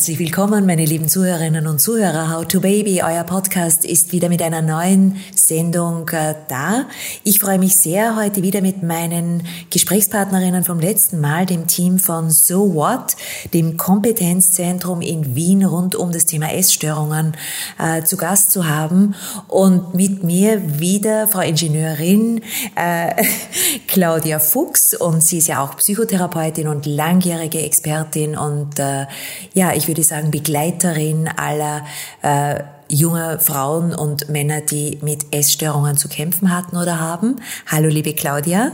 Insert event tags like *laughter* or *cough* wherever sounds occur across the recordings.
Herzlich willkommen, meine lieben Zuhörerinnen und Zuhörer. How to Baby, euer Podcast ist wieder mit einer neuen Sendung äh, da. Ich freue mich sehr, heute wieder mit meinen Gesprächspartnerinnen vom letzten Mal, dem Team von So What, dem Kompetenzzentrum in Wien rund um das Thema Essstörungen äh, zu Gast zu haben. Und mit mir wieder Frau Ingenieurin äh, *laughs* Claudia Fuchs. Und sie ist ja auch Psychotherapeutin und langjährige Expertin und äh, ja, ich würde sagen, Begleiterin aller äh, junger Frauen und Männer, die mit Essstörungen zu kämpfen hatten oder haben. Hallo, liebe Claudia.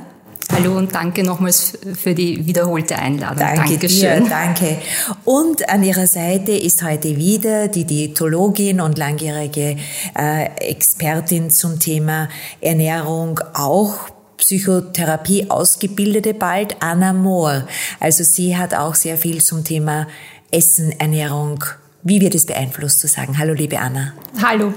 Hallo und danke nochmals für die wiederholte Einladung. Danke Dankeschön. Dir, danke. Und an Ihrer Seite ist heute wieder die Diätologin und langjährige äh, Expertin zum Thema Ernährung, auch Psychotherapie ausgebildete bald, Anna Mohr. Also sie hat auch sehr viel zum Thema Essen, Ernährung, wie wird es beeinflusst zu sagen. Hallo, liebe Anna. Hallo.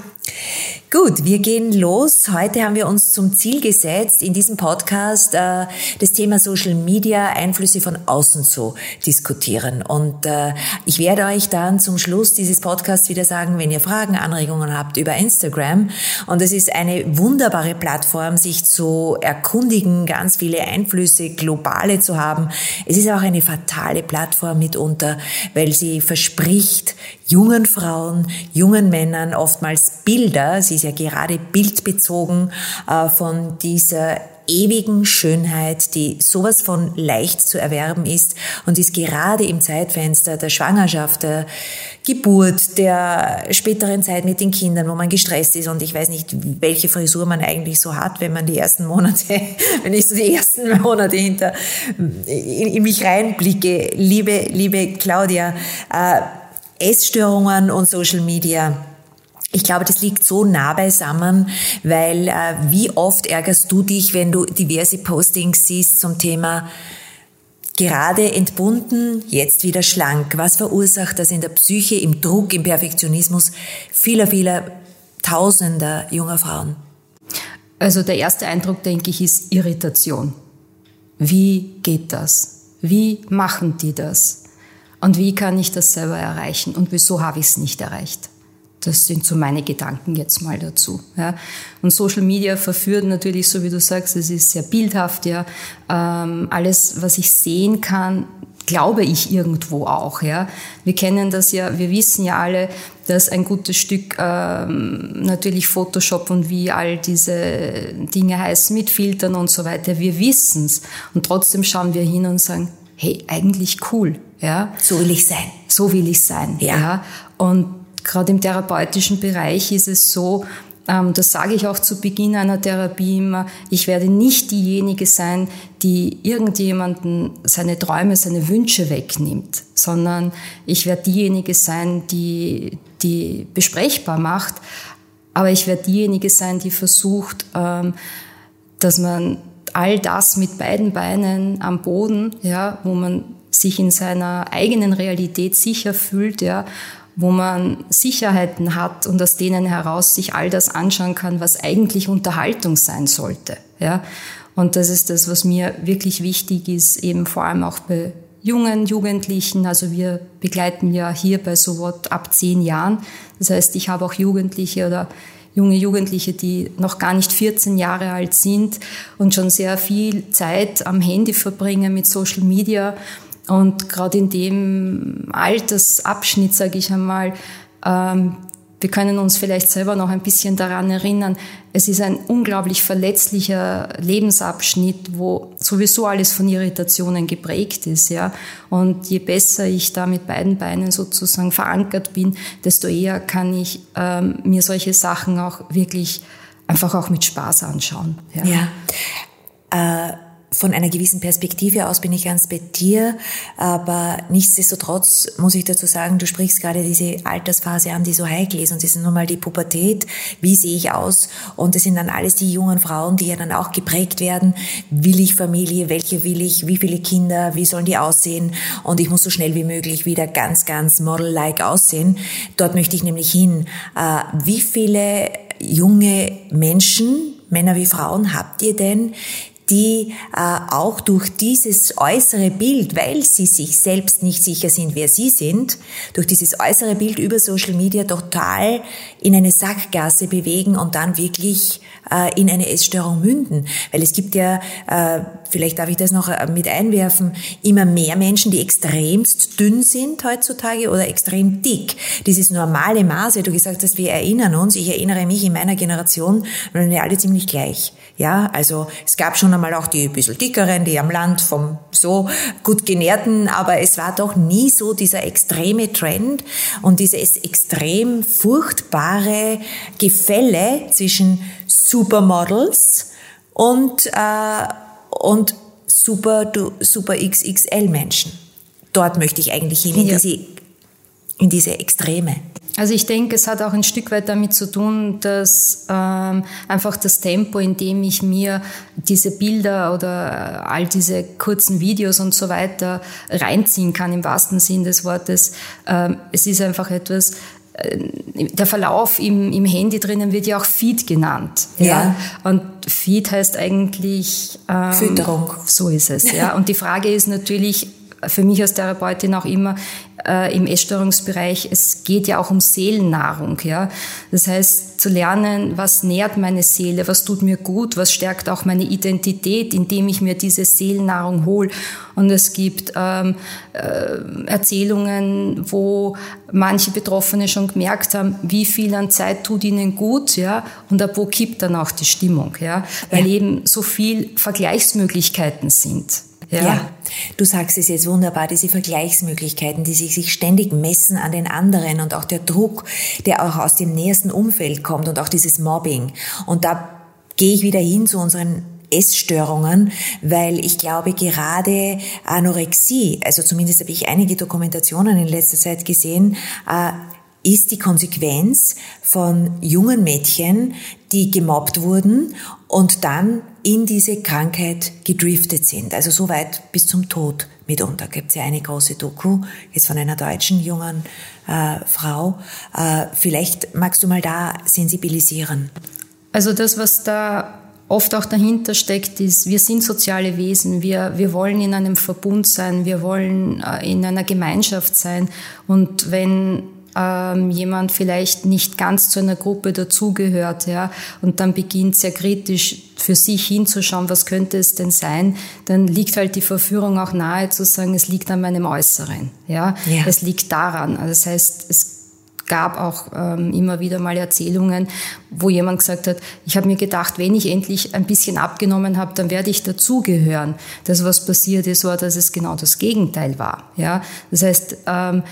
Gut, wir gehen los. Heute haben wir uns zum Ziel gesetzt, in diesem Podcast äh, das Thema Social Media, Einflüsse von außen zu diskutieren. Und äh, ich werde euch dann zum Schluss dieses Podcasts wieder sagen, wenn ihr Fragen, Anregungen habt über Instagram. Und es ist eine wunderbare Plattform, sich zu erkundigen, ganz viele Einflüsse, globale zu haben. Es ist auch eine fatale Plattform mitunter, weil sie verspricht, jungen Frauen, jungen Männern oftmals Bilder, sie ist ja gerade bildbezogen äh, von dieser ewigen Schönheit, die sowas von leicht zu erwerben ist und ist gerade im Zeitfenster der Schwangerschaft, der Geburt, der späteren Zeit mit den Kindern, wo man gestresst ist und ich weiß nicht, welche Frisur man eigentlich so hat, wenn man die ersten Monate, *laughs* wenn ich so die ersten Monate hinter in, in mich reinblicke. Liebe, liebe Claudia, äh, Essstörungen und Social Media. Ich glaube, das liegt so nah beisammen, weil äh, wie oft ärgerst du dich, wenn du diverse Postings siehst zum Thema gerade entbunden, jetzt wieder schlank. Was verursacht das in der Psyche, im Druck, im Perfektionismus vieler, vieler Tausender junger Frauen? Also der erste Eindruck, denke ich, ist Irritation. Wie geht das? Wie machen die das? Und wie kann ich das selber erreichen? Und wieso habe ich es nicht erreicht? Das sind so meine Gedanken jetzt mal dazu. Ja. Und Social Media verführt natürlich, so wie du sagst, es ist sehr bildhaft. Ja. Ähm, alles, was ich sehen kann, glaube ich irgendwo auch. Ja. Wir kennen das ja, wir wissen ja alle, dass ein gutes Stück ähm, natürlich Photoshop und wie all diese Dinge heißen mit Filtern und so weiter. Wir wissen's und trotzdem schauen wir hin und sagen, hey, eigentlich cool. Ja. So will ich sein. So will ich sein. Ja. ja. Und gerade im therapeutischen Bereich ist es so, ähm, das sage ich auch zu Beginn einer Therapie immer, ich werde nicht diejenige sein, die irgendjemanden seine Träume, seine Wünsche wegnimmt, sondern ich werde diejenige sein, die, die besprechbar macht, aber ich werde diejenige sein, die versucht, ähm, dass man all das mit beiden Beinen am Boden, ja, wo man sich in seiner eigenen Realität sicher fühlt, ja, wo man Sicherheiten hat und aus denen heraus sich all das anschauen kann, was eigentlich Unterhaltung sein sollte. Ja? Und das ist das, was mir wirklich wichtig ist, eben vor allem auch bei jungen Jugendlichen. Also wir begleiten ja hier bei so ab zehn Jahren. Das heißt, ich habe auch Jugendliche oder junge Jugendliche, die noch gar nicht 14 Jahre alt sind und schon sehr viel Zeit am Handy verbringen mit Social Media und gerade in dem Altersabschnitt, sage ich einmal, ähm, wir können uns vielleicht selber noch ein bisschen daran erinnern, es ist ein unglaublich verletzlicher Lebensabschnitt, wo sowieso alles von Irritationen geprägt ist, ja. Und je besser ich da mit beiden Beinen sozusagen verankert bin, desto eher kann ich ähm, mir solche Sachen auch wirklich einfach auch mit Spaß anschauen. Ja. ja. Äh von einer gewissen Perspektive aus bin ich ganz bei dir, aber nichtsdestotrotz muss ich dazu sagen, du sprichst gerade diese Altersphase an, die so heikel ist und das ist nun mal die Pubertät, wie sehe ich aus? Und das sind dann alles die jungen Frauen, die ja dann auch geprägt werden, will ich Familie, welche will ich, wie viele Kinder, wie sollen die aussehen? Und ich muss so schnell wie möglich wieder ganz, ganz model-like aussehen. Dort möchte ich nämlich hin. Äh, wie viele junge Menschen, Männer wie Frauen, habt ihr denn, die äh, auch durch dieses äußere Bild, weil sie sich selbst nicht sicher sind, wer sie sind, durch dieses äußere Bild über Social Media total in eine Sackgasse bewegen und dann wirklich äh, in eine Essstörung münden. Weil es gibt ja, äh, vielleicht darf ich das noch äh, mit einwerfen, immer mehr Menschen, die extremst dünn sind heutzutage oder extrem dick. Dieses normale Maße, du gesagt hast, wir erinnern uns, ich erinnere mich in meiner Generation, waren wir alle ziemlich gleich. Ja, also es gab schon einmal auch die ein bisschen dickeren, die am Land vom so gut genährten, aber es war doch nie so dieser extreme Trend und dieses extrem furchtbare Gefälle zwischen Supermodels und, äh, und Super, Super XXL Menschen. Dort möchte ich eigentlich hin, in, ja. diese, in diese Extreme. Also ich denke, es hat auch ein Stück weit damit zu tun, dass ähm, einfach das Tempo, in dem ich mir diese Bilder oder all diese kurzen Videos und so weiter reinziehen kann, im wahrsten Sinn des Wortes, ähm, es ist einfach etwas, äh, der Verlauf im, im Handy drinnen wird ja auch Feed genannt. Ja. ja. Und Feed heißt eigentlich ähm, Fütterung. So ist es. Ja. Und die Frage ist natürlich, für mich als Therapeutin auch immer äh, im Essstörungsbereich, es geht ja auch um Seelennahrung. Ja? Das heißt, zu lernen, was nährt meine Seele, was tut mir gut, was stärkt auch meine Identität, indem ich mir diese Seelennahrung hole. Und es gibt ähm, äh, Erzählungen, wo manche Betroffene schon gemerkt haben, wie viel an Zeit tut ihnen gut, ja, und ab wo kippt dann auch die Stimmung, ja, weil ja. eben so viel Vergleichsmöglichkeiten sind. Ja. ja. du sagst es jetzt wunderbar, diese Vergleichsmöglichkeiten, die sich, sich ständig messen an den anderen und auch der Druck, der auch aus dem nähersten Umfeld kommt und auch dieses Mobbing. Und da gehe ich wieder hin zu unseren Essstörungen, weil ich glaube gerade Anorexie, also zumindest habe ich einige Dokumentationen in letzter Zeit gesehen, äh, ist die Konsequenz von jungen Mädchen, die gemobbt wurden und dann in diese Krankheit gedriftet sind. Also so weit bis zum Tod mitunter. Gibt es ja eine große Doku, jetzt von einer deutschen jungen äh, Frau. Äh, vielleicht magst du mal da sensibilisieren. Also das, was da oft auch dahinter steckt, ist, wir sind soziale Wesen, wir, wir wollen in einem Verbund sein, wir wollen äh, in einer Gemeinschaft sein. Und wenn ähm, jemand vielleicht nicht ganz zu einer Gruppe dazugehört, ja, und dann beginnt sehr kritisch für sich hinzuschauen, was könnte es denn sein, dann liegt halt die Verführung auch nahe zu sagen, es liegt an meinem Äußeren, ja, ja. es liegt daran. Also das heißt, es gab auch ähm, immer wieder mal Erzählungen, wo jemand gesagt hat, ich habe mir gedacht, wenn ich endlich ein bisschen abgenommen habe, dann werde ich dazugehören. Das, was passiert ist, war, dass es genau das Gegenteil war. Ja, das heißt, ähm,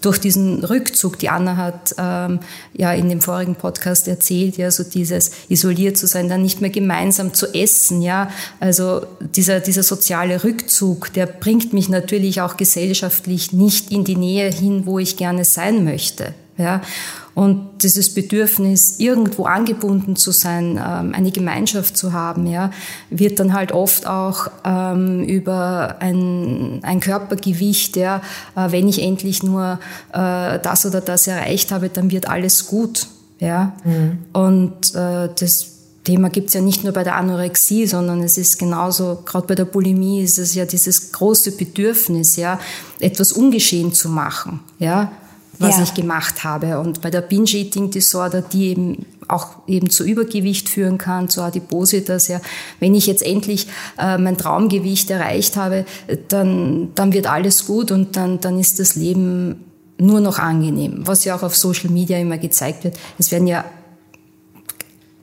durch diesen Rückzug, die Anna hat ähm, ja in dem vorigen Podcast erzählt, ja, so dieses isoliert zu sein, dann nicht mehr gemeinsam zu essen, ja, also dieser dieser soziale Rückzug, der bringt mich natürlich auch gesellschaftlich nicht in die Nähe hin, wo ich gerne sein möchte. Ja? Und dieses Bedürfnis, irgendwo angebunden zu sein, ähm, eine Gemeinschaft zu haben, ja, wird dann halt oft auch ähm, über ein, ein Körpergewicht, ja, äh, wenn ich endlich nur äh, das oder das erreicht habe, dann wird alles gut. Ja? Mhm. Und äh, das Thema gibt's ja nicht nur bei der Anorexie, sondern es ist genauso, gerade bei der Bulimie ist es ja dieses große Bedürfnis, ja, etwas ungeschehen zu machen, ja, was ja. ich gemacht habe. Und bei der Binge-Eating-Disorder, die eben auch eben zu Übergewicht führen kann, zu Adipositas, ja, wenn ich jetzt endlich äh, mein Traumgewicht erreicht habe, dann, dann wird alles gut und dann, dann ist das Leben nur noch angenehm. Was ja auch auf Social Media immer gezeigt wird. Es werden ja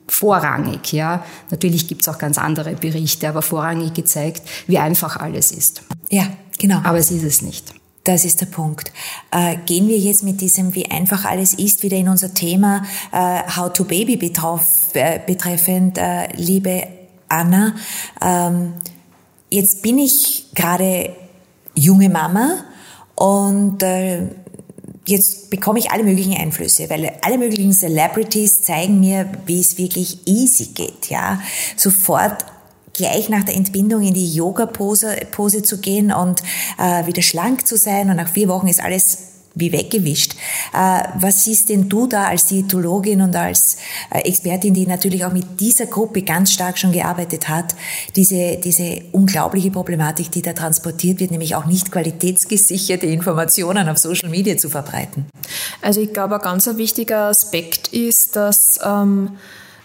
vorrangig, ja. Natürlich gibt's auch ganz andere Berichte, aber vorrangig gezeigt, wie einfach alles ist. Ja, genau. Aber es ist es nicht. Das ist der Punkt. Äh, gehen wir jetzt mit diesem, wie einfach alles ist, wieder in unser Thema äh, How to Baby betrauf, äh, betreffend, äh, liebe Anna. Ähm, jetzt bin ich gerade junge Mama und jetzt bekomme ich alle möglichen Einflüsse, weil alle möglichen Celebrities zeigen mir, wie es wirklich easy geht, ja. Sofort gleich nach der Entbindung in die Yoga-Pose Pose zu gehen und äh, wieder schlank zu sein. Und nach vier Wochen ist alles wie weggewischt. Äh, was siehst denn du da als Diätologin und als äh, Expertin, die natürlich auch mit dieser Gruppe ganz stark schon gearbeitet hat, diese, diese unglaubliche Problematik, die da transportiert wird, nämlich auch nicht qualitätsgesicherte Informationen auf Social Media zu verbreiten? Also ich glaube, ein ganz wichtiger Aspekt ist, dass ähm,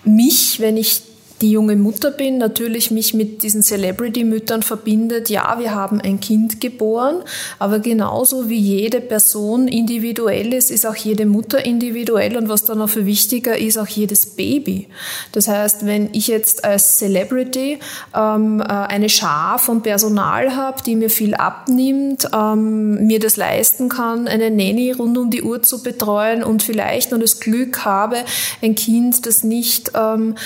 mich, wenn ich die junge Mutter bin, natürlich mich mit diesen Celebrity-Müttern verbindet. Ja, wir haben ein Kind geboren, aber genauso wie jede Person individuell ist, ist auch jede Mutter individuell und was dann noch viel wichtiger ist, auch jedes Baby. Das heißt, wenn ich jetzt als Celebrity ähm, äh, eine Schar von Personal habe, die mir viel abnimmt, ähm, mir das leisten kann, eine Nanny rund um die Uhr zu betreuen und vielleicht nur das Glück habe, ein Kind, das nicht ähm,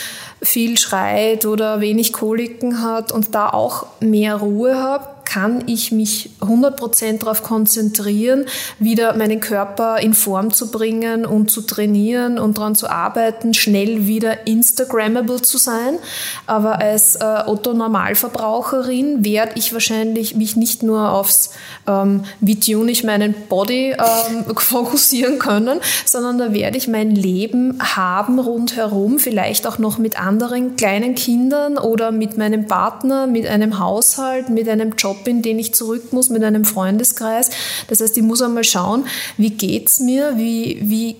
viel schreit oder wenig Koliken hat und da auch mehr Ruhe habe, kann ich mich 100% darauf konzentrieren, wieder meinen Körper in Form zu bringen und zu trainieren und daran zu arbeiten, schnell wieder Instagrammable zu sein. Aber als äh, Otto-Normalverbraucherin werde ich wahrscheinlich mich nicht nur aufs, ähm, wie tune ich meinen Body ähm, *laughs* fokussieren können, sondern da werde ich mein Leben haben rundherum, vielleicht auch noch mit anderen kleinen Kindern oder mit meinem Partner, mit einem Haushalt, mit einem Job Job, in den ich zurück muss mit einem Freundeskreis. Das heißt, ich muss einmal schauen, wie geht's mir, wie, wie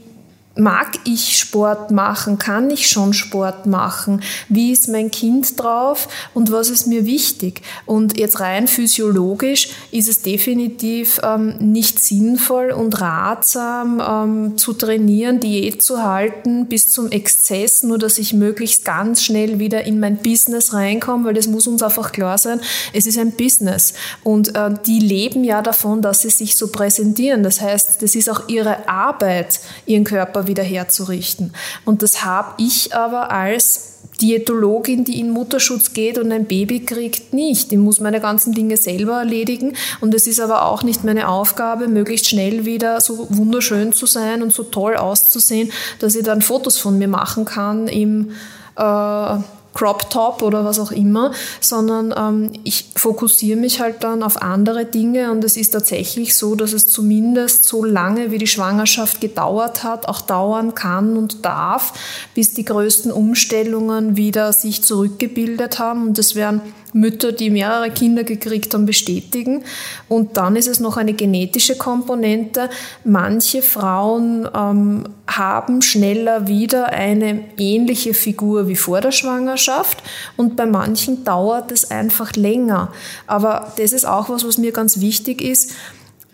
mag ich Sport machen? Kann ich schon Sport machen? Wie ist mein Kind drauf? Und was ist mir wichtig? Und jetzt rein physiologisch ist es definitiv ähm, nicht sinnvoll und ratsam ähm, zu trainieren, Diät zu halten bis zum Exzess, nur dass ich möglichst ganz schnell wieder in mein Business reinkomme, weil das muss uns einfach klar sein. Es ist ein Business und äh, die leben ja davon, dass sie sich so präsentieren. Das heißt, das ist auch ihre Arbeit, ihren Körper wieder herzurichten. Und das habe ich aber als Diätologin, die in Mutterschutz geht und ein Baby kriegt, nicht. Ich muss meine ganzen Dinge selber erledigen und es ist aber auch nicht meine Aufgabe, möglichst schnell wieder so wunderschön zu sein und so toll auszusehen, dass ich dann Fotos von mir machen kann im äh, Crop Top oder was auch immer, sondern ähm, ich fokussiere mich halt dann auf andere Dinge und es ist tatsächlich so, dass es zumindest so lange, wie die Schwangerschaft gedauert hat, auch dauern kann und darf, bis die größten Umstellungen wieder sich zurückgebildet haben. Und das werden Mütter, die mehrere Kinder gekriegt haben, bestätigen. Und dann ist es noch eine genetische Komponente. Manche Frauen ähm, haben schneller wieder eine ähnliche Figur wie vor der Schwangerschaft und bei manchen dauert es einfach länger. Aber das ist auch was, was mir ganz wichtig ist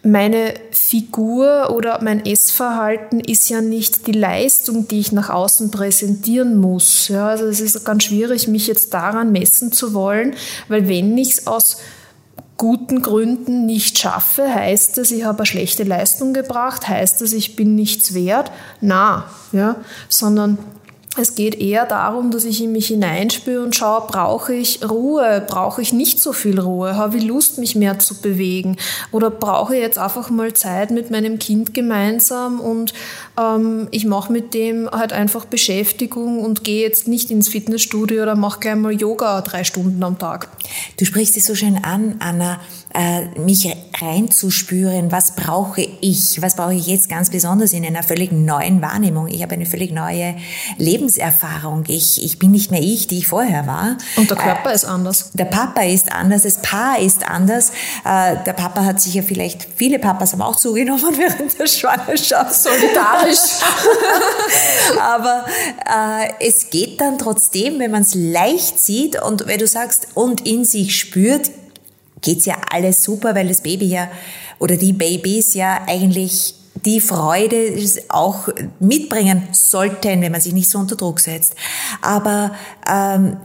meine Figur oder mein Essverhalten ist ja nicht die Leistung, die ich nach außen präsentieren muss. Ja, also es ist ganz schwierig, mich jetzt daran messen zu wollen, weil wenn ich es aus guten Gründen nicht schaffe, heißt das, ich habe eine schlechte Leistung gebracht, heißt das, ich bin nichts wert? Na, ja, sondern es geht eher darum, dass ich in mich hineinspüre und schaue, brauche ich Ruhe, brauche ich nicht so viel Ruhe, habe ich Lust, mich mehr zu bewegen? Oder brauche ich jetzt einfach mal Zeit mit meinem Kind gemeinsam und ähm, ich mache mit dem halt einfach Beschäftigung und gehe jetzt nicht ins Fitnessstudio oder mache gleich mal Yoga drei Stunden am Tag. Du sprichst es so schön an, Anna äh, mich reinzuspüren, was brauche ich, was brauche ich jetzt ganz besonders in einer völlig neuen Wahrnehmung. Ich habe eine völlig neue Lebenserfahrung. Ich, ich bin nicht mehr ich, die ich vorher war. Und der Körper äh, ist anders. Der Papa ist anders, das Paar ist anders. Äh, der Papa hat sich ja vielleicht, viele Papas haben auch zugenommen *laughs* während der Schwangerschaft. Solidarisch. *laughs* Aber äh, es geht dann trotzdem, wenn man es leicht sieht und wenn du sagst und in sich spürt, geht's ja alles super, weil das Baby ja oder die Babys ja eigentlich die Freude auch mitbringen sollten, wenn man sich nicht so unter Druck setzt. Aber ähm,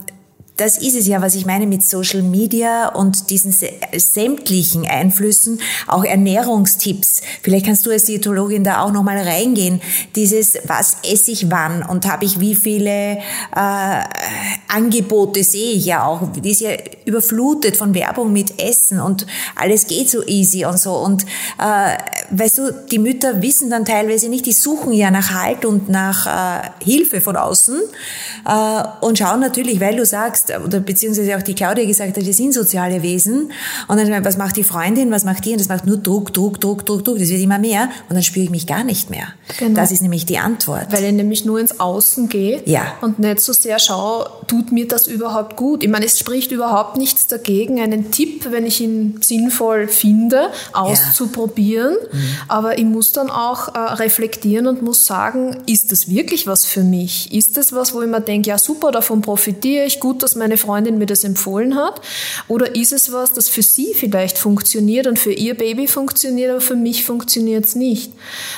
das ist es ja, was ich meine mit Social Media und diesen sämtlichen Einflüssen, auch Ernährungstipps. Vielleicht kannst du als Diätologin da auch nochmal reingehen. Dieses, was esse ich wann und habe ich wie viele äh, Angebote sehe ich ja auch. Die ist ja überflutet von Werbung mit Essen und alles geht so easy und so. Und äh, weißt du, die Mütter wissen dann teilweise nicht, die suchen ja nach Halt und nach äh, Hilfe von außen äh, und schauen natürlich, weil du sagst, oder beziehungsweise auch die Claudia gesagt hat, wir sind soziale Wesen. Und dann, was macht die Freundin, was macht die? Und das macht nur Druck, Druck, Druck, Druck, Druck. Das wird immer mehr. Und dann spüre ich mich gar nicht mehr. Genau. Das ist nämlich die Antwort. Weil ich nämlich nur ins Außen gehe ja. und nicht so sehr schaue, tut mir das überhaupt gut? Ich meine, es spricht überhaupt nichts dagegen, einen Tipp, wenn ich ihn sinnvoll finde, auszuprobieren. Ja. Mhm. Aber ich muss dann auch äh, reflektieren und muss sagen, ist das wirklich was für mich? Ist das was, wo ich mir denke, ja super, davon profitiere ich, gut, dass meine Freundin mir das empfohlen hat? Oder ist es was, das für sie vielleicht funktioniert und für ihr Baby funktioniert, aber für mich funktioniert es nicht?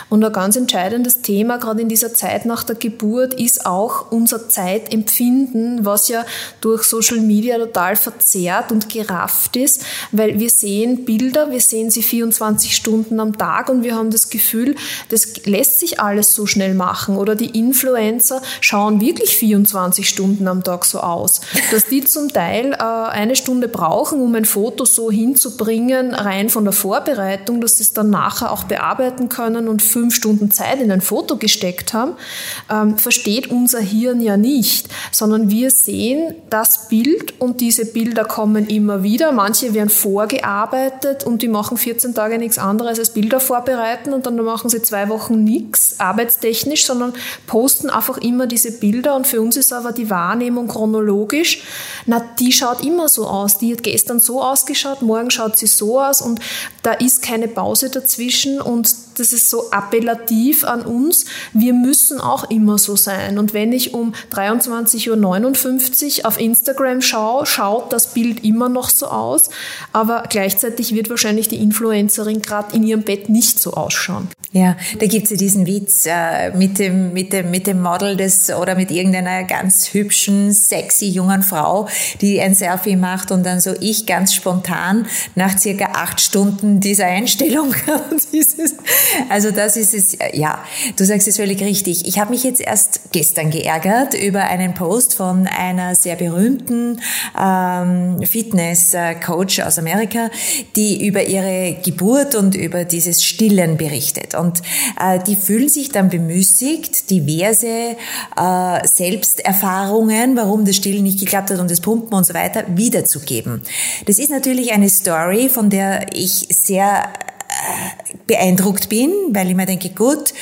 Und ein ganz entscheidendes Thema, gerade in dieser Zeit nach der Geburt, ist auch unser Zeitempfinden, was ja durch Social Media total verzerrt und gerafft ist, weil wir sehen Bilder, wir sehen sie 24 Stunden am Tag und wir haben das Gefühl, das lässt sich alles so schnell machen. Oder die Influencer schauen wirklich 24 Stunden am Tag so aus, dass die zum Teil äh, eine Stunde brauchen, um ein Foto so hinzubringen, rein von der Vorbereitung, dass sie es dann nachher auch bearbeiten können und fünf Stunden Zeit in ein Foto gesteckt haben, ähm, versteht unser Hirn ja nicht, sondern wir sehen das Bild und diese Bilder kommen immer wieder. Manche werden vorgearbeitet und die machen 14 Tage nichts anderes als Bilder vorbereiten und dann machen sie zwei Wochen nichts arbeitstechnisch, sondern posten einfach immer diese Bilder und für uns ist aber die Wahrnehmung chronologisch. Na, die schaut immer so aus. Die hat gestern so ausgeschaut, morgen schaut sie so aus und da ist keine Pause dazwischen und das ist so appellativ an uns. Wir müssen auch immer so sein. Und wenn ich um 23.59 Uhr auf Instagram schaue, schaut das Bild immer noch so aus. Aber gleichzeitig wird wahrscheinlich die Influencerin gerade in ihrem Bett nicht so ausschauen. Ja, da gibt's ja diesen Witz äh, mit, dem, mit, dem, mit dem Model des oder mit irgendeiner ganz hübschen, sexy jungen Frau, die ein Selfie macht und dann so ich ganz spontan nach circa acht Stunden dieser Einstellung. *laughs* dieses, also das ist es, ja, du sagst es völlig richtig. Ich habe mich jetzt erst gestern geärgert über einen Post von einer sehr berühmten ähm, Fitness-Coach aus Amerika, die über ihre Geburt und über dieses Stillen berichtet. Und äh, die fühlen sich dann bemüßigt, diverse äh, Selbsterfahrungen, warum das Stillen nicht geklappt hat und das Pumpen und so weiter, wiederzugeben. Das ist natürlich eine Story, von der ich sehr beeindruckt bin, weil ich mir denke, gut,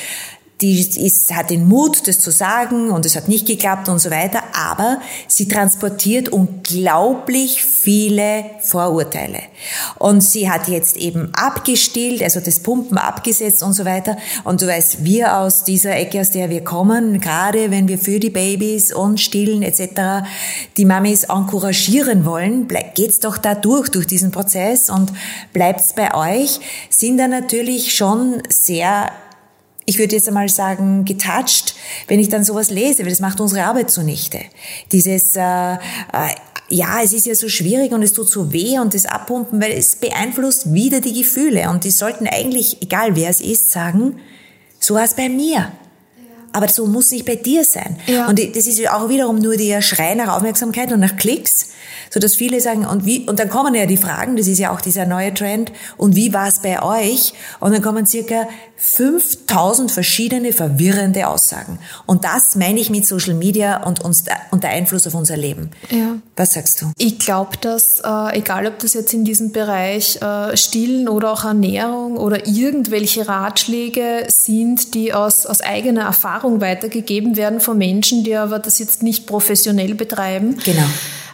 die ist, hat den Mut, das zu sagen und es hat nicht geklappt und so weiter, aber sie transportiert unglaublich viele Vorurteile. Und sie hat jetzt eben abgestillt, also das Pumpen abgesetzt und so weiter. Und du weißt, wir aus dieser Ecke, aus der wir kommen, gerade wenn wir für die Babys und stillen etc. die Mamis encouragieren wollen, geht's doch da durch, durch diesen Prozess und bleibt's bei euch, sind da natürlich schon sehr ich würde jetzt einmal sagen, getoucht, wenn ich dann sowas lese, weil das macht unsere Arbeit zunichte. Dieses, äh, äh, ja, es ist ja so schwierig und es tut so weh und das Abpumpen, weil es beeinflusst wieder die Gefühle und die sollten eigentlich, egal wer es ist, sagen, so war es bei mir. Aber so muss nicht bei dir sein. Ja. Und das ist auch wiederum nur der Schrei nach Aufmerksamkeit und nach Klicks so dass viele sagen, und wie, und dann kommen ja die Fragen, das ist ja auch dieser neue Trend, und wie war es bei euch? Und dann kommen circa 5000 verschiedene verwirrende Aussagen. Und das meine ich mit Social Media und, uns, und der Einfluss auf unser Leben. Ja. Was sagst du? Ich glaube, dass, äh, egal ob das jetzt in diesem Bereich äh, Stillen oder auch Ernährung oder irgendwelche Ratschläge sind, die aus, aus eigener Erfahrung weitergegeben werden von Menschen, die aber das jetzt nicht professionell betreiben. Genau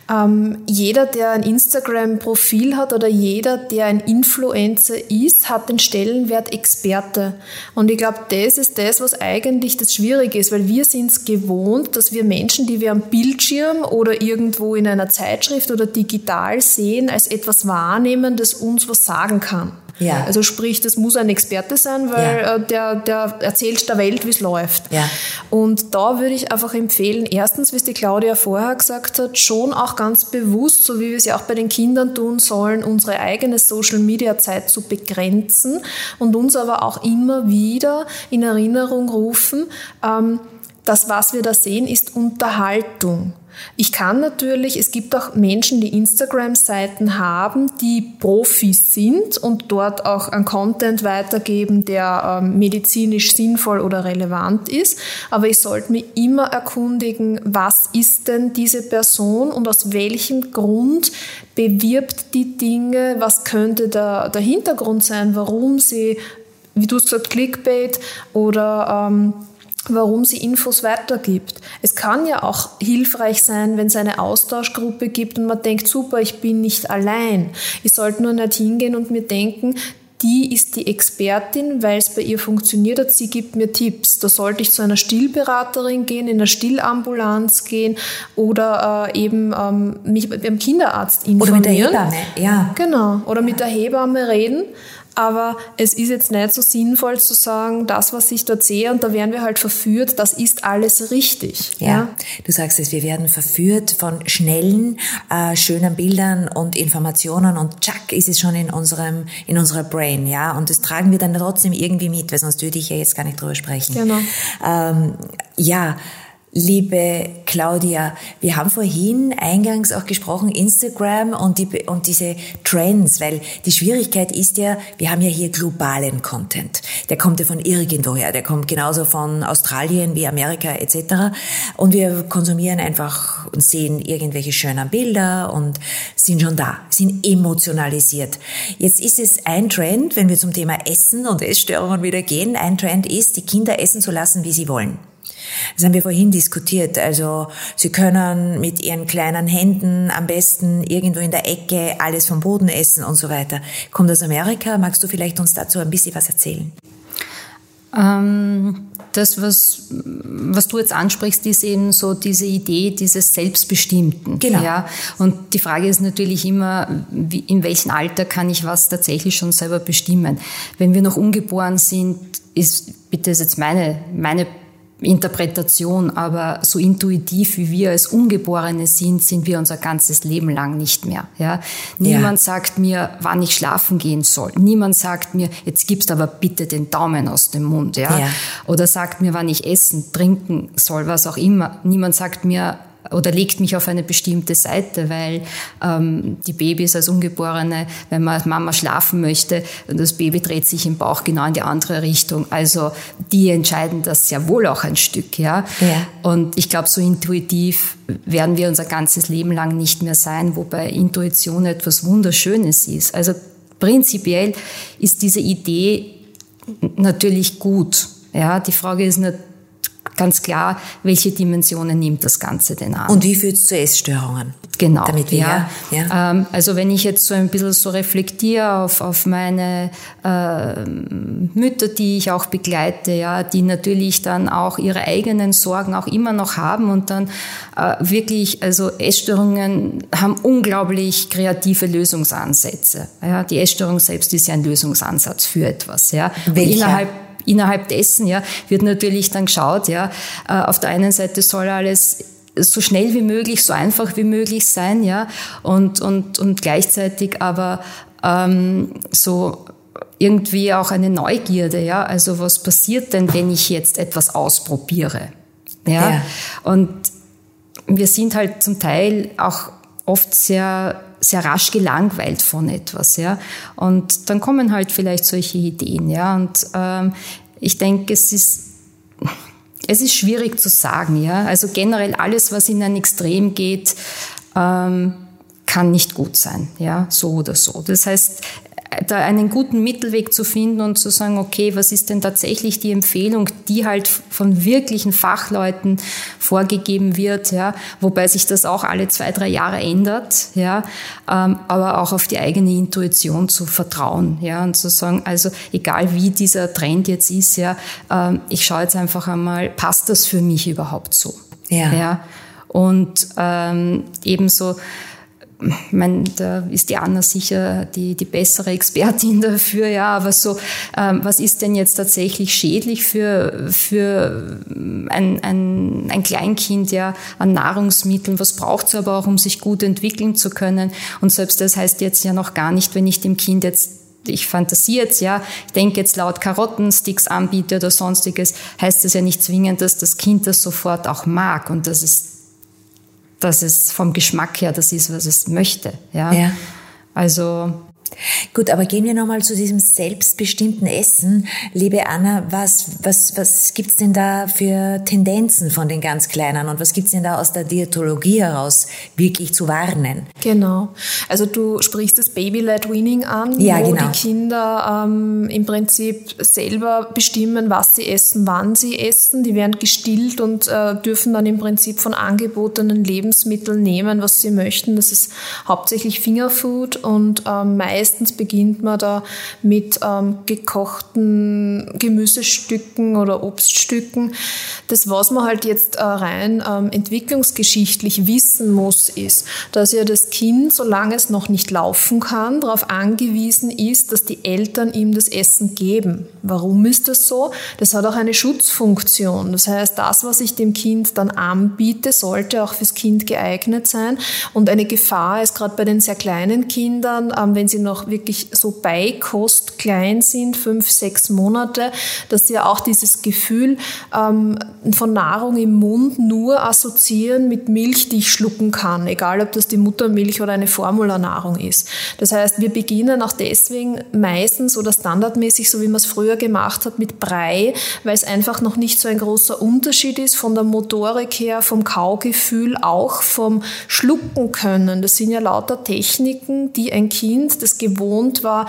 ähm, jeder, der ein Instagram-Profil hat oder jeder, der ein Influencer ist, hat den Stellenwert Experte. Und ich glaube, das ist das, was eigentlich das Schwierige ist, weil wir sind es gewohnt, dass wir Menschen, die wir am Bildschirm oder irgendwo in einer Zeitschrift oder digital sehen, als etwas wahrnehmen, das uns was sagen kann. Ja. Also sprich, das muss ein Experte sein, weil ja. Äh, der, der erzählt der Welt, wie es läuft. Ja. Und da würde ich einfach empfehlen, erstens, wie es die Claudia vorher gesagt hat, schon auch ganz bewusst, so wie wir es ja auch bei den Kindern tun sollen, unsere eigene Social-Media-Zeit zu begrenzen und uns aber auch immer wieder in Erinnerung rufen, ähm, das, was wir da sehen, ist Unterhaltung. Ich kann natürlich, es gibt auch Menschen, die Instagram-Seiten haben, die Profis sind und dort auch einen Content weitergeben, der ähm, medizinisch sinnvoll oder relevant ist. Aber ich sollte mich immer erkundigen, was ist denn diese Person und aus welchem Grund bewirbt die Dinge, was könnte der, der Hintergrund sein, warum sie, wie du es gesagt, Clickbait oder ähm, warum sie Infos weitergibt. Es kann ja auch hilfreich sein, wenn es eine Austauschgruppe gibt und man denkt, super, ich bin nicht allein. Ich sollte nur nicht hingehen und mir denken, die ist die Expertin, weil es bei ihr funktioniert hat, sie gibt mir Tipps. Da sollte ich zu einer Stillberaterin gehen, in einer Stillambulanz gehen oder äh, eben ähm, mich beim Kinderarzt informieren. Oder mit der Hebamme, ja. Genau, oder mit der Hebamme reden aber es ist jetzt nicht so sinnvoll zu sagen, das, was ich dort sehe, und da werden wir halt verführt, das ist alles richtig. Ja, ja? du sagst es, wir werden verführt von schnellen, äh, schönen Bildern und Informationen und tschack ist es schon in unserem, in unserer Brain, ja, und das tragen wir dann trotzdem irgendwie mit, weil sonst würde ich ja jetzt gar nicht drüber sprechen. Genau. Ähm, ja, Liebe Claudia, wir haben vorhin eingangs auch gesprochen, Instagram und, die, und diese Trends, weil die Schwierigkeit ist ja, wir haben ja hier globalen Content. Der kommt ja von irgendwoher, der kommt genauso von Australien wie Amerika etc. Und wir konsumieren einfach und sehen irgendwelche schönen Bilder und sind schon da, sind emotionalisiert. Jetzt ist es ein Trend, wenn wir zum Thema Essen und Essstörungen wieder gehen, ein Trend ist, die Kinder essen zu lassen, wie sie wollen. Das haben wir vorhin diskutiert. Also Sie können mit Ihren kleinen Händen am besten irgendwo in der Ecke alles vom Boden essen und so weiter. Kommt aus Amerika. Magst du vielleicht uns dazu ein bisschen was erzählen? Ähm, das, was, was du jetzt ansprichst, ist eben so diese Idee dieses Selbstbestimmten. Genau. Ja? Und die Frage ist natürlich immer, wie, in welchem Alter kann ich was tatsächlich schon selber bestimmen? Wenn wir noch ungeboren sind, ist, bitte ist jetzt meine, meine Interpretation, aber so intuitiv wie wir als Ungeborene sind, sind wir unser ganzes Leben lang nicht mehr. Ja? Niemand ja. sagt mir, wann ich schlafen gehen soll. Niemand sagt mir, jetzt gibst aber bitte den Daumen aus dem Mund. Ja? ja? Oder sagt mir, wann ich essen, trinken soll, was auch immer. Niemand sagt mir, oder legt mich auf eine bestimmte Seite, weil ähm, die Babys als Ungeborene, wenn man als Mama schlafen möchte, das Baby dreht sich im Bauch genau in die andere Richtung. Also die entscheiden das sehr wohl auch ein Stück, ja. ja. Und ich glaube, so intuitiv werden wir unser ganzes Leben lang nicht mehr sein, wobei Intuition etwas Wunderschönes ist. Also prinzipiell ist diese Idee natürlich gut. Ja, die Frage ist natürlich, ganz klar, welche Dimensionen nimmt das Ganze denn an. Und wie führt es zu Essstörungen? Genau. Damit wir, ja. ja. Ähm, also wenn ich jetzt so ein bisschen so reflektiere auf, auf meine äh, Mütter, die ich auch begleite, ja, die natürlich dann auch ihre eigenen Sorgen auch immer noch haben und dann äh, wirklich, also Essstörungen haben unglaublich kreative Lösungsansätze. Ja, die Essstörung selbst ist ja ein Lösungsansatz für etwas. Ja. Welcher? Innerhalb dessen ja, wird natürlich dann geschaut, ja, äh, auf der einen Seite soll alles so schnell wie möglich, so einfach wie möglich sein, ja, und, und, und gleichzeitig aber ähm, so irgendwie auch eine Neugierde, ja, also was passiert denn, wenn ich jetzt etwas ausprobiere, ja, ja. und wir sind halt zum Teil auch oft sehr sehr rasch gelangweilt von etwas, ja. Und dann kommen halt vielleicht solche Ideen, ja. Und ähm, ich denke, es ist es ist schwierig zu sagen, ja. Also generell alles, was in ein Extrem geht, ähm, kann nicht gut sein, ja, so oder so. Das heißt, da einen guten Mittelweg zu finden und zu sagen, okay, was ist denn tatsächlich die Empfehlung, die halt von wirklichen Fachleuten vorgegeben wird, ja, wobei sich das auch alle zwei, drei Jahre ändert, ja, ähm, aber auch auf die eigene Intuition zu vertrauen, ja, und zu sagen, also egal wie dieser Trend jetzt ist, ja, ähm, ich schaue jetzt einfach einmal, passt das für mich überhaupt so? Ja. ja? Und ähm, ebenso ich meine, da ist die Anna sicher die, die bessere Expertin *laughs* dafür, ja, aber so, ähm, was ist denn jetzt tatsächlich schädlich für, für ein, ein, ein Kleinkind ja an Nahrungsmitteln? Was braucht es aber auch, um sich gut entwickeln zu können? Und selbst das heißt jetzt ja noch gar nicht, wenn ich dem Kind jetzt ich fantasiere jetzt, ja, ich denke jetzt laut Karottensticks anbiete oder sonstiges, heißt das ja nicht zwingend, dass das Kind das sofort auch mag und dass es dass es vom Geschmack her das ist, was es möchte. Ja. Ja. Also Gut, aber gehen wir nochmal zu diesem selbstbestimmten Essen. Liebe Anna, was, was, was gibt's denn da für Tendenzen von den ganz Kleinen und was gibt's denn da aus der Diätologie heraus wirklich zu warnen? Genau. Also du sprichst das Baby-led Weaning an, Ja, wo genau. die Kinder ähm, im Prinzip selber bestimmen, was sie essen, wann sie essen. Die werden gestillt und äh, dürfen dann im Prinzip von angebotenen Lebensmitteln nehmen, was sie möchten. Das ist hauptsächlich Fingerfood und ähm, meistens beginnt man da mit ähm, gekochten Gemüsestücken oder Obststücken. Das, was man halt jetzt äh, rein ähm, entwicklungsgeschichtlich wissen muss, ist, dass ja das Kind, solange es noch nicht laufen kann, darauf angewiesen ist, dass die Eltern ihm das Essen geben. Warum ist das so? Das hat auch eine Schutzfunktion. Das heißt, das, was ich dem Kind dann anbiete, sollte auch fürs Kind geeignet sein. Und eine Gefahr ist gerade bei den sehr kleinen Kindern, ähm, wenn sie noch wirklich so Beikost klein sind, fünf, sechs Monate, dass sie auch dieses Gefühl ähm, von Nahrung im Mund nur assoziieren mit Milch, die ich schlucken kann, egal ob das die Muttermilch oder eine Formularnahrung ist. Das heißt, wir beginnen auch deswegen meistens oder standardmäßig, so wie man es früher gemacht hat, mit Brei, weil es einfach noch nicht so ein großer Unterschied ist von der Motorik her, vom Kaugefühl, auch vom Schlucken können. Das sind ja lauter Techniken, die ein Kind, das gewohnt war,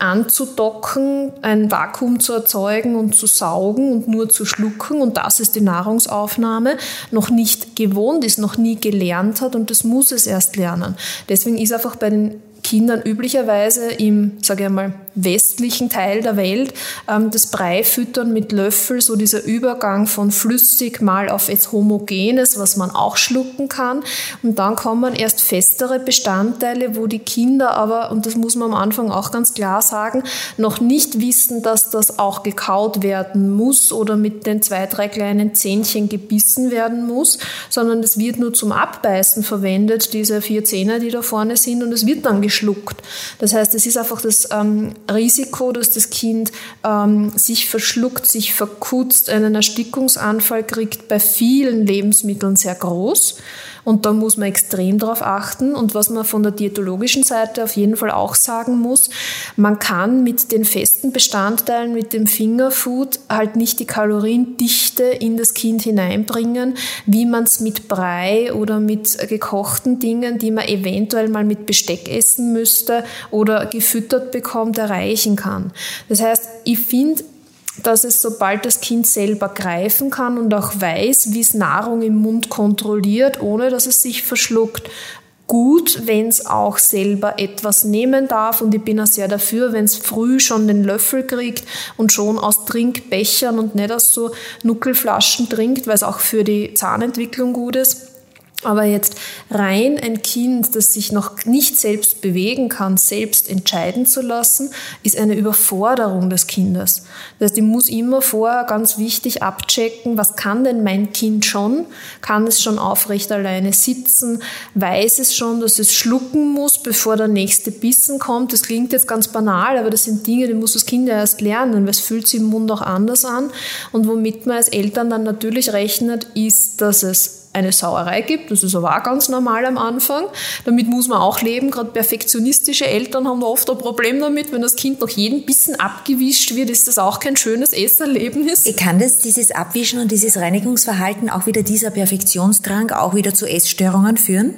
anzudocken, ein Vakuum zu erzeugen und zu saugen und nur zu schlucken. Und das ist die Nahrungsaufnahme. Noch nicht gewohnt ist, noch nie gelernt hat und das muss es erst lernen. Deswegen ist einfach bei den Kindern üblicherweise im, sage ich mal, westlichen Teil der Welt ähm, das Breifüttern mit Löffel, so dieser Übergang von flüssig mal auf jetzt homogenes, was man auch schlucken kann. Und dann kommen erst festere Bestandteile, wo die Kinder aber, und das muss man am Anfang auch ganz klar sagen, noch nicht wissen, dass das auch gekaut werden muss oder mit den zwei, drei kleinen Zähnchen gebissen werden muss, sondern es wird nur zum Abbeißen verwendet, diese vier Zähne, die da vorne sind, und es wird dann geschluckt. Das heißt, es ist einfach das ähm, Risiko, dass das Kind ähm, sich verschluckt, sich verkutzt, einen Erstickungsanfall kriegt, bei vielen Lebensmitteln sehr groß. Und da muss man extrem darauf achten. Und was man von der diätologischen Seite auf jeden Fall auch sagen muss, man kann mit den festen Bestandteilen, mit dem Fingerfood halt nicht die Kaloriendichte in das Kind hineinbringen, wie man es mit Brei oder mit gekochten Dingen, die man eventuell mal mit Besteck essen müsste oder gefüttert bekommt, erreichen kann. Das heißt, ich finde, dass es, sobald das Kind selber greifen kann und auch weiß, wie es Nahrung im Mund kontrolliert, ohne dass es sich verschluckt, gut, wenn es auch selber etwas nehmen darf. Und ich bin auch sehr dafür, wenn es früh schon den Löffel kriegt und schon aus Trinkbechern und nicht aus so Nuckelflaschen trinkt, weil es auch für die Zahnentwicklung gut ist. Aber jetzt rein ein Kind, das sich noch nicht selbst bewegen kann, selbst entscheiden zu lassen, ist eine Überforderung des Kindes. Das heißt, ich muss immer vorher ganz wichtig abchecken, was kann denn mein Kind schon? Kann es schon aufrecht alleine sitzen? Weiß es schon, dass es schlucken muss, bevor der nächste Bissen kommt? Das klingt jetzt ganz banal, aber das sind Dinge, die muss das Kind ja erst lernen, weil es fühlt sich im Mund auch anders an. Und womit man als Eltern dann natürlich rechnet, ist, dass es eine Sauerei gibt. Das ist aber auch ganz normal am Anfang. Damit muss man auch leben. Gerade perfektionistische Eltern haben oft ein Problem damit. Wenn das Kind nach jedem Bissen abgewischt wird, ist das auch kein schönes Esserlebnis. Kann das, dieses Abwischen und dieses Reinigungsverhalten, auch wieder dieser Perfektionsdrang, auch wieder zu Essstörungen führen?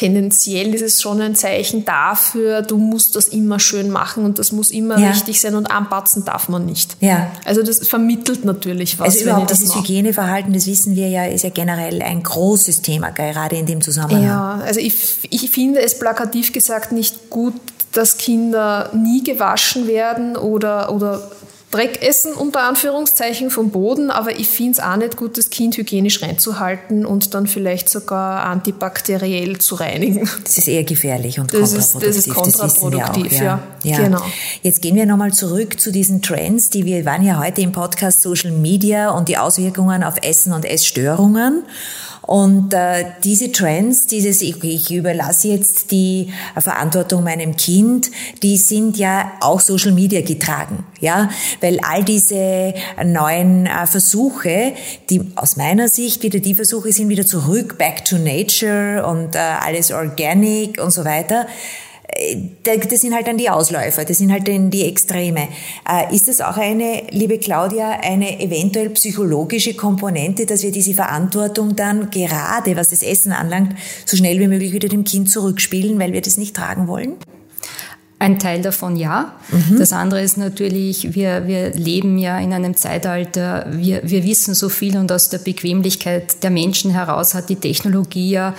Tendenziell ist es schon ein Zeichen dafür, du musst das immer schön machen und das muss immer Ja. richtig sein und anpatzen darf man nicht. Ja. Also das vermittelt natürlich was. Also überhaupt das dieses. Hygieneverhalten, das wissen wir ja, ist ja generell ein großes Thema, gerade in dem Zusammenhang. Ja, also ich, ich finde es plakativ gesagt nicht gut, dass Kinder nie gewaschen werden oder, oder Dreck essen, unter Anführungszeichen, vom Boden, aber ich finde es auch nicht gut, das Kind hygienisch reinzuhalten und dann vielleicht sogar antibakteriell zu reinigen. Das ist eher gefährlich und Das ist- kontraproduktiv. das ist kontraproduktiv, wir auch, ja. Genau. Jetzt gehen wir nochmal zurück zu diesen Trends, die wir waren ja heute im Podcast Social Media und die Auswirkungen auf Essen und Essstörungen. Und äh, diese Trends, dieses, ich, ich überlasse jetzt die Verantwortung meinem Kind, die sind ja auch Social Media getragen, ja, weil all diese neuen äh, Versuche, die aus meiner Sicht wieder die Versuche sind wieder zurück, back to nature und äh, alles organic und so weiter das sind halt dann die Ausläufer, das sind halt dann die Extreme. Äh, ist das auch eine, liebe Claudia, eine eventuell psychologische Komponente, dass wir diese Verantwortung dann gerade, was das Essen anlangt, so schnell wie möglich wieder dem Kind zurückspielen, weil wir das nicht tragen wollen? Ein Teil davon ja. Mhm. Das andere ist natürlich, wir, wir leben ja in einem Zeitalter, wir, wir wissen so viel und aus der Bequemlichkeit der Menschen heraus hat die Technologie ja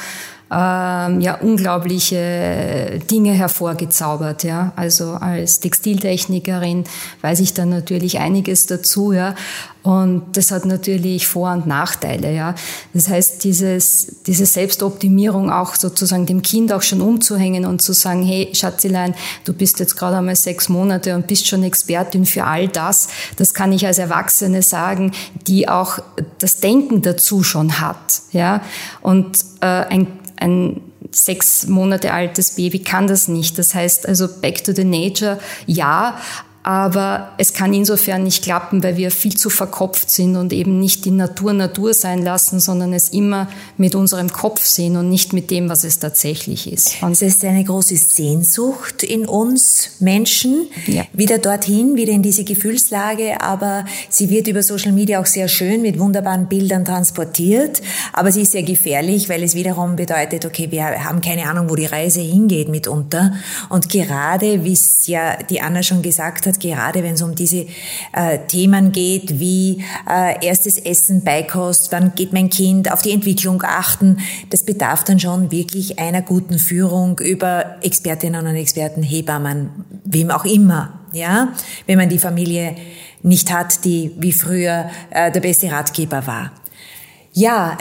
ähm, ja unglaubliche Dinge hervorgezaubert. Ja, also als Textiltechnikerin weiß ich dann natürlich einiges dazu. Ja, und das hat natürlich Vor- und Nachteile. Ja, das heißt dieses diese Selbstoptimierung auch sozusagen dem Kind auch schon umzuhängen und zu sagen, hey Schatzilein, du bist jetzt gerade einmal sechs Monate und bist schon Expertin für all das. Das kann ich als Erwachsene sagen, die auch das Denken dazu schon hat. Ja, und äh, ein ein sechs Monate altes Baby kann das nicht. Das heißt also Back to the Nature, ja, aber es kann insofern nicht klappen, weil wir viel zu verkopft sind und eben nicht die Natur Natur sein lassen, sondern es immer mit unserem Kopf sehen und nicht mit dem, was es tatsächlich ist. Und es ist eine große Sehnsucht in uns Menschen, ja. wieder dorthin, wieder in diese Gefühlslage, aber sie wird über Social Media auch sehr schön mit wunderbaren Bildern transportiert, aber sie ist sehr gefährlich, weil es wiederum bedeutet, okay, wir haben keine Ahnung, wo die Reise hingeht mitunter und gerade, wie es ja die Anna schon gesagt hat, hat, gerade wenn es um diese äh, Themen geht, wie äh, erstes Essen, Beikost, wann geht mein Kind, auf die Entwicklung achten, das bedarf dann schon wirklich einer guten Führung über Expertinnen und Experten, Hebammen, wem auch immer, ja, wenn man die Familie nicht hat, die wie früher äh, der beste Ratgeber war. Ja,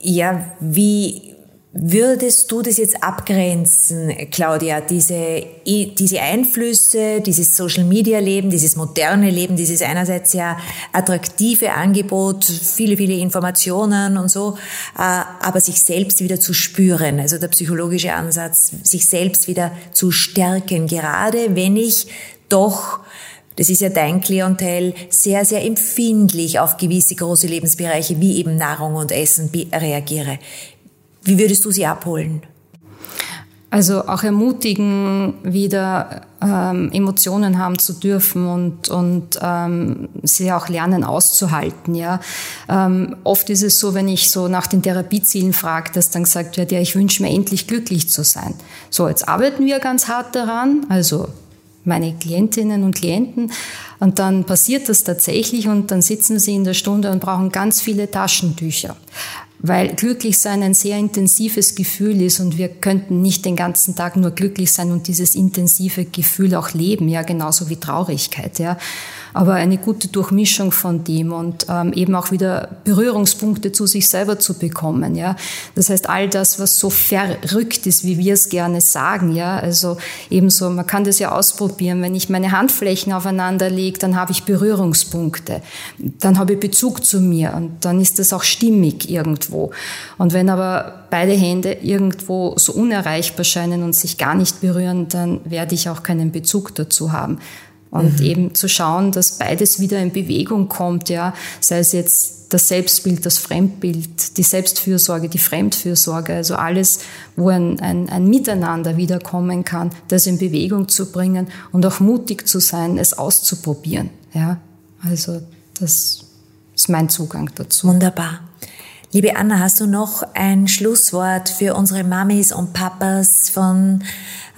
ja, wie Würdest du das jetzt abgrenzen, Claudia, diese, diese Einflüsse, dieses Social-Media-Leben, dieses moderne Leben, dieses einerseits sehr attraktive Angebot, viele, viele Informationen und so, äh, aber sich selbst wieder zu spüren, also der psychologische Ansatz, sich selbst wieder zu stärken, gerade wenn ich doch das ist ja dein Klientel, sehr, sehr empfindlich auf gewisse große Lebensbereiche wie eben Nahrung und Essen reagiere. Wie würdest du sie abholen? Also auch ermutigen, wieder ähm, Emotionen haben zu dürfen und, und ähm, sie auch lernen auszuhalten. Ja, ähm, Oft ist es so, wenn ich so nach den Therapiezielen frage, dass dann gesagt wird, ja, ich wünsche mir endlich glücklich zu sein. So, jetzt arbeiten wir ganz hart daran, also meine Klientinnen und Klienten. Und dann passiert das tatsächlich und dann sitzen sie in der Stunde und brauchen ganz viele Taschentücher weil glücklich sein ein sehr intensives Gefühl ist und wir könnten nicht den ganzen Tag nur glücklich sein und dieses intensive Gefühl auch leben, ja, genauso wie Traurigkeit, ja aber eine gute Durchmischung von dem und ähm, eben auch wieder Berührungspunkte zu sich selber zu bekommen. Ja, das heißt all das, was so verrückt ist, wie wir es gerne sagen. Ja, also ebenso, man kann das ja ausprobieren. Wenn ich meine Handflächen aufeinander lege, dann habe ich Berührungspunkte, dann habe ich Bezug zu mir und dann ist das auch stimmig irgendwo. Und wenn aber beide Hände irgendwo so unerreichbar scheinen und sich gar nicht berühren, dann werde ich auch keinen Bezug dazu haben. Und mhm. eben zu schauen, dass beides wieder in Bewegung kommt, ja, sei es jetzt das Selbstbild, das Fremdbild, die Selbstfürsorge, die Fremdfürsorge, also alles, wo ein, ein, ein Miteinander wiederkommen kann, das in Bewegung zu bringen und auch mutig zu sein, es auszuprobieren, ja. Also, das ist mein Zugang dazu. Wunderbar. Liebe Anna, hast du noch ein Schlusswort für unsere Mamis und Papas von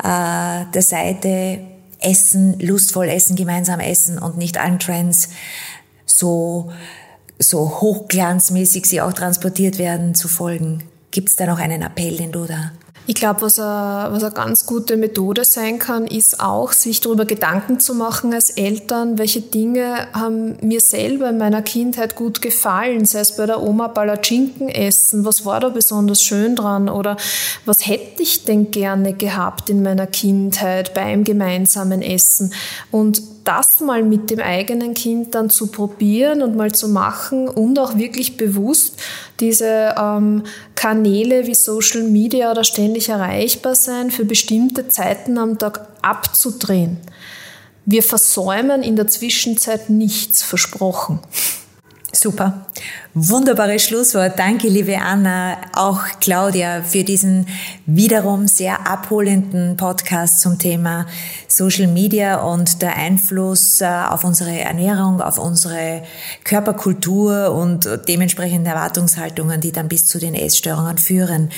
äh, der Seite Essen, lustvoll essen, gemeinsam essen und nicht allen Trends so, so hochglanzmäßig sie auch transportiert werden, zu folgen. Gibt es da noch einen Appell, den du da ich glaube, was, eine, was eine ganz gute Methode sein kann, ist auch, sich darüber Gedanken zu machen als Eltern, welche Dinge haben mir selber in meiner Kindheit gut gefallen, sei es bei der Oma Palatschinken essen, was war da besonders schön dran? Oder was hätte ich denn gerne gehabt in meiner Kindheit beim gemeinsamen Essen? Und das mal mit dem eigenen Kind dann zu probieren und mal zu machen und auch wirklich bewusst diese ähm, Kanäle wie Social Media oder ständig erreichbar sein für bestimmte Zeiten am Tag abzudrehen. Wir versäumen in der Zwischenzeit nichts versprochen. Super. Wunderbares Schlusswort. Danke, liebe Anna, auch Claudia, für diesen wiederum sehr abholenden Podcast zum Thema Social Media und der Einfluss äh, auf unsere Ernährung, auf unsere Körperkultur und dementsprechend Erwartungshaltungen, die dann bis zu den Essstörungen führen.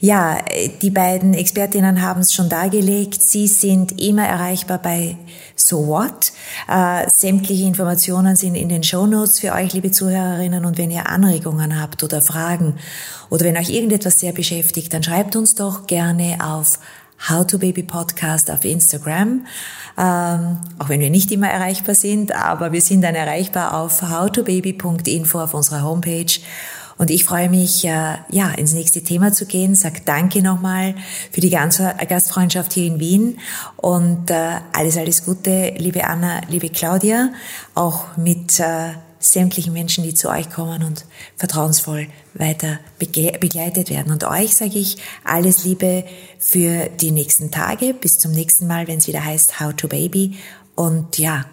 Ja, die beiden Expertinnen haben es schon dargelegt. Sie sind immer erreichbar bei So What. Äh, sämtliche Informationen sind in den Show Notes für euch, liebe Zuhörerinnen. Und wenn ihr Anregungen habt oder Fragen oder wenn euch irgendetwas sehr beschäftigt, dann schreibt uns doch gerne auf How to Baby Podcast auf Instagram. Ähm, auch wenn wir nicht immer erreichbar sind, aber wir sind dann erreichbar auf howtobaby.info auf unserer Homepage. Und ich freue mich, äh, ja, ins nächste Thema zu gehen. Sag Danke nochmal für die ganze Gastfreundschaft hier in Wien und äh, alles, alles Gute, liebe Anna, liebe Claudia, auch mit äh, sämtlichen Menschen, die zu euch kommen und vertrauensvoll weiter begleitet werden. Und euch sage ich alles Liebe für die nächsten Tage. Bis zum nächsten Mal, wenn es wieder heißt How to Baby. Und ja,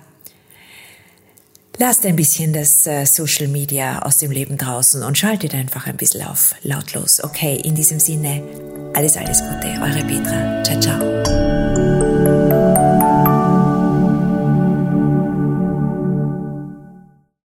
lasst ein bisschen das äh, Social Media aus dem Leben draußen und schaltet einfach ein bisschen auf lautlos. Okay, in diesem Sinne, alles, alles Gute. Eure Petra. Ciao, ciao.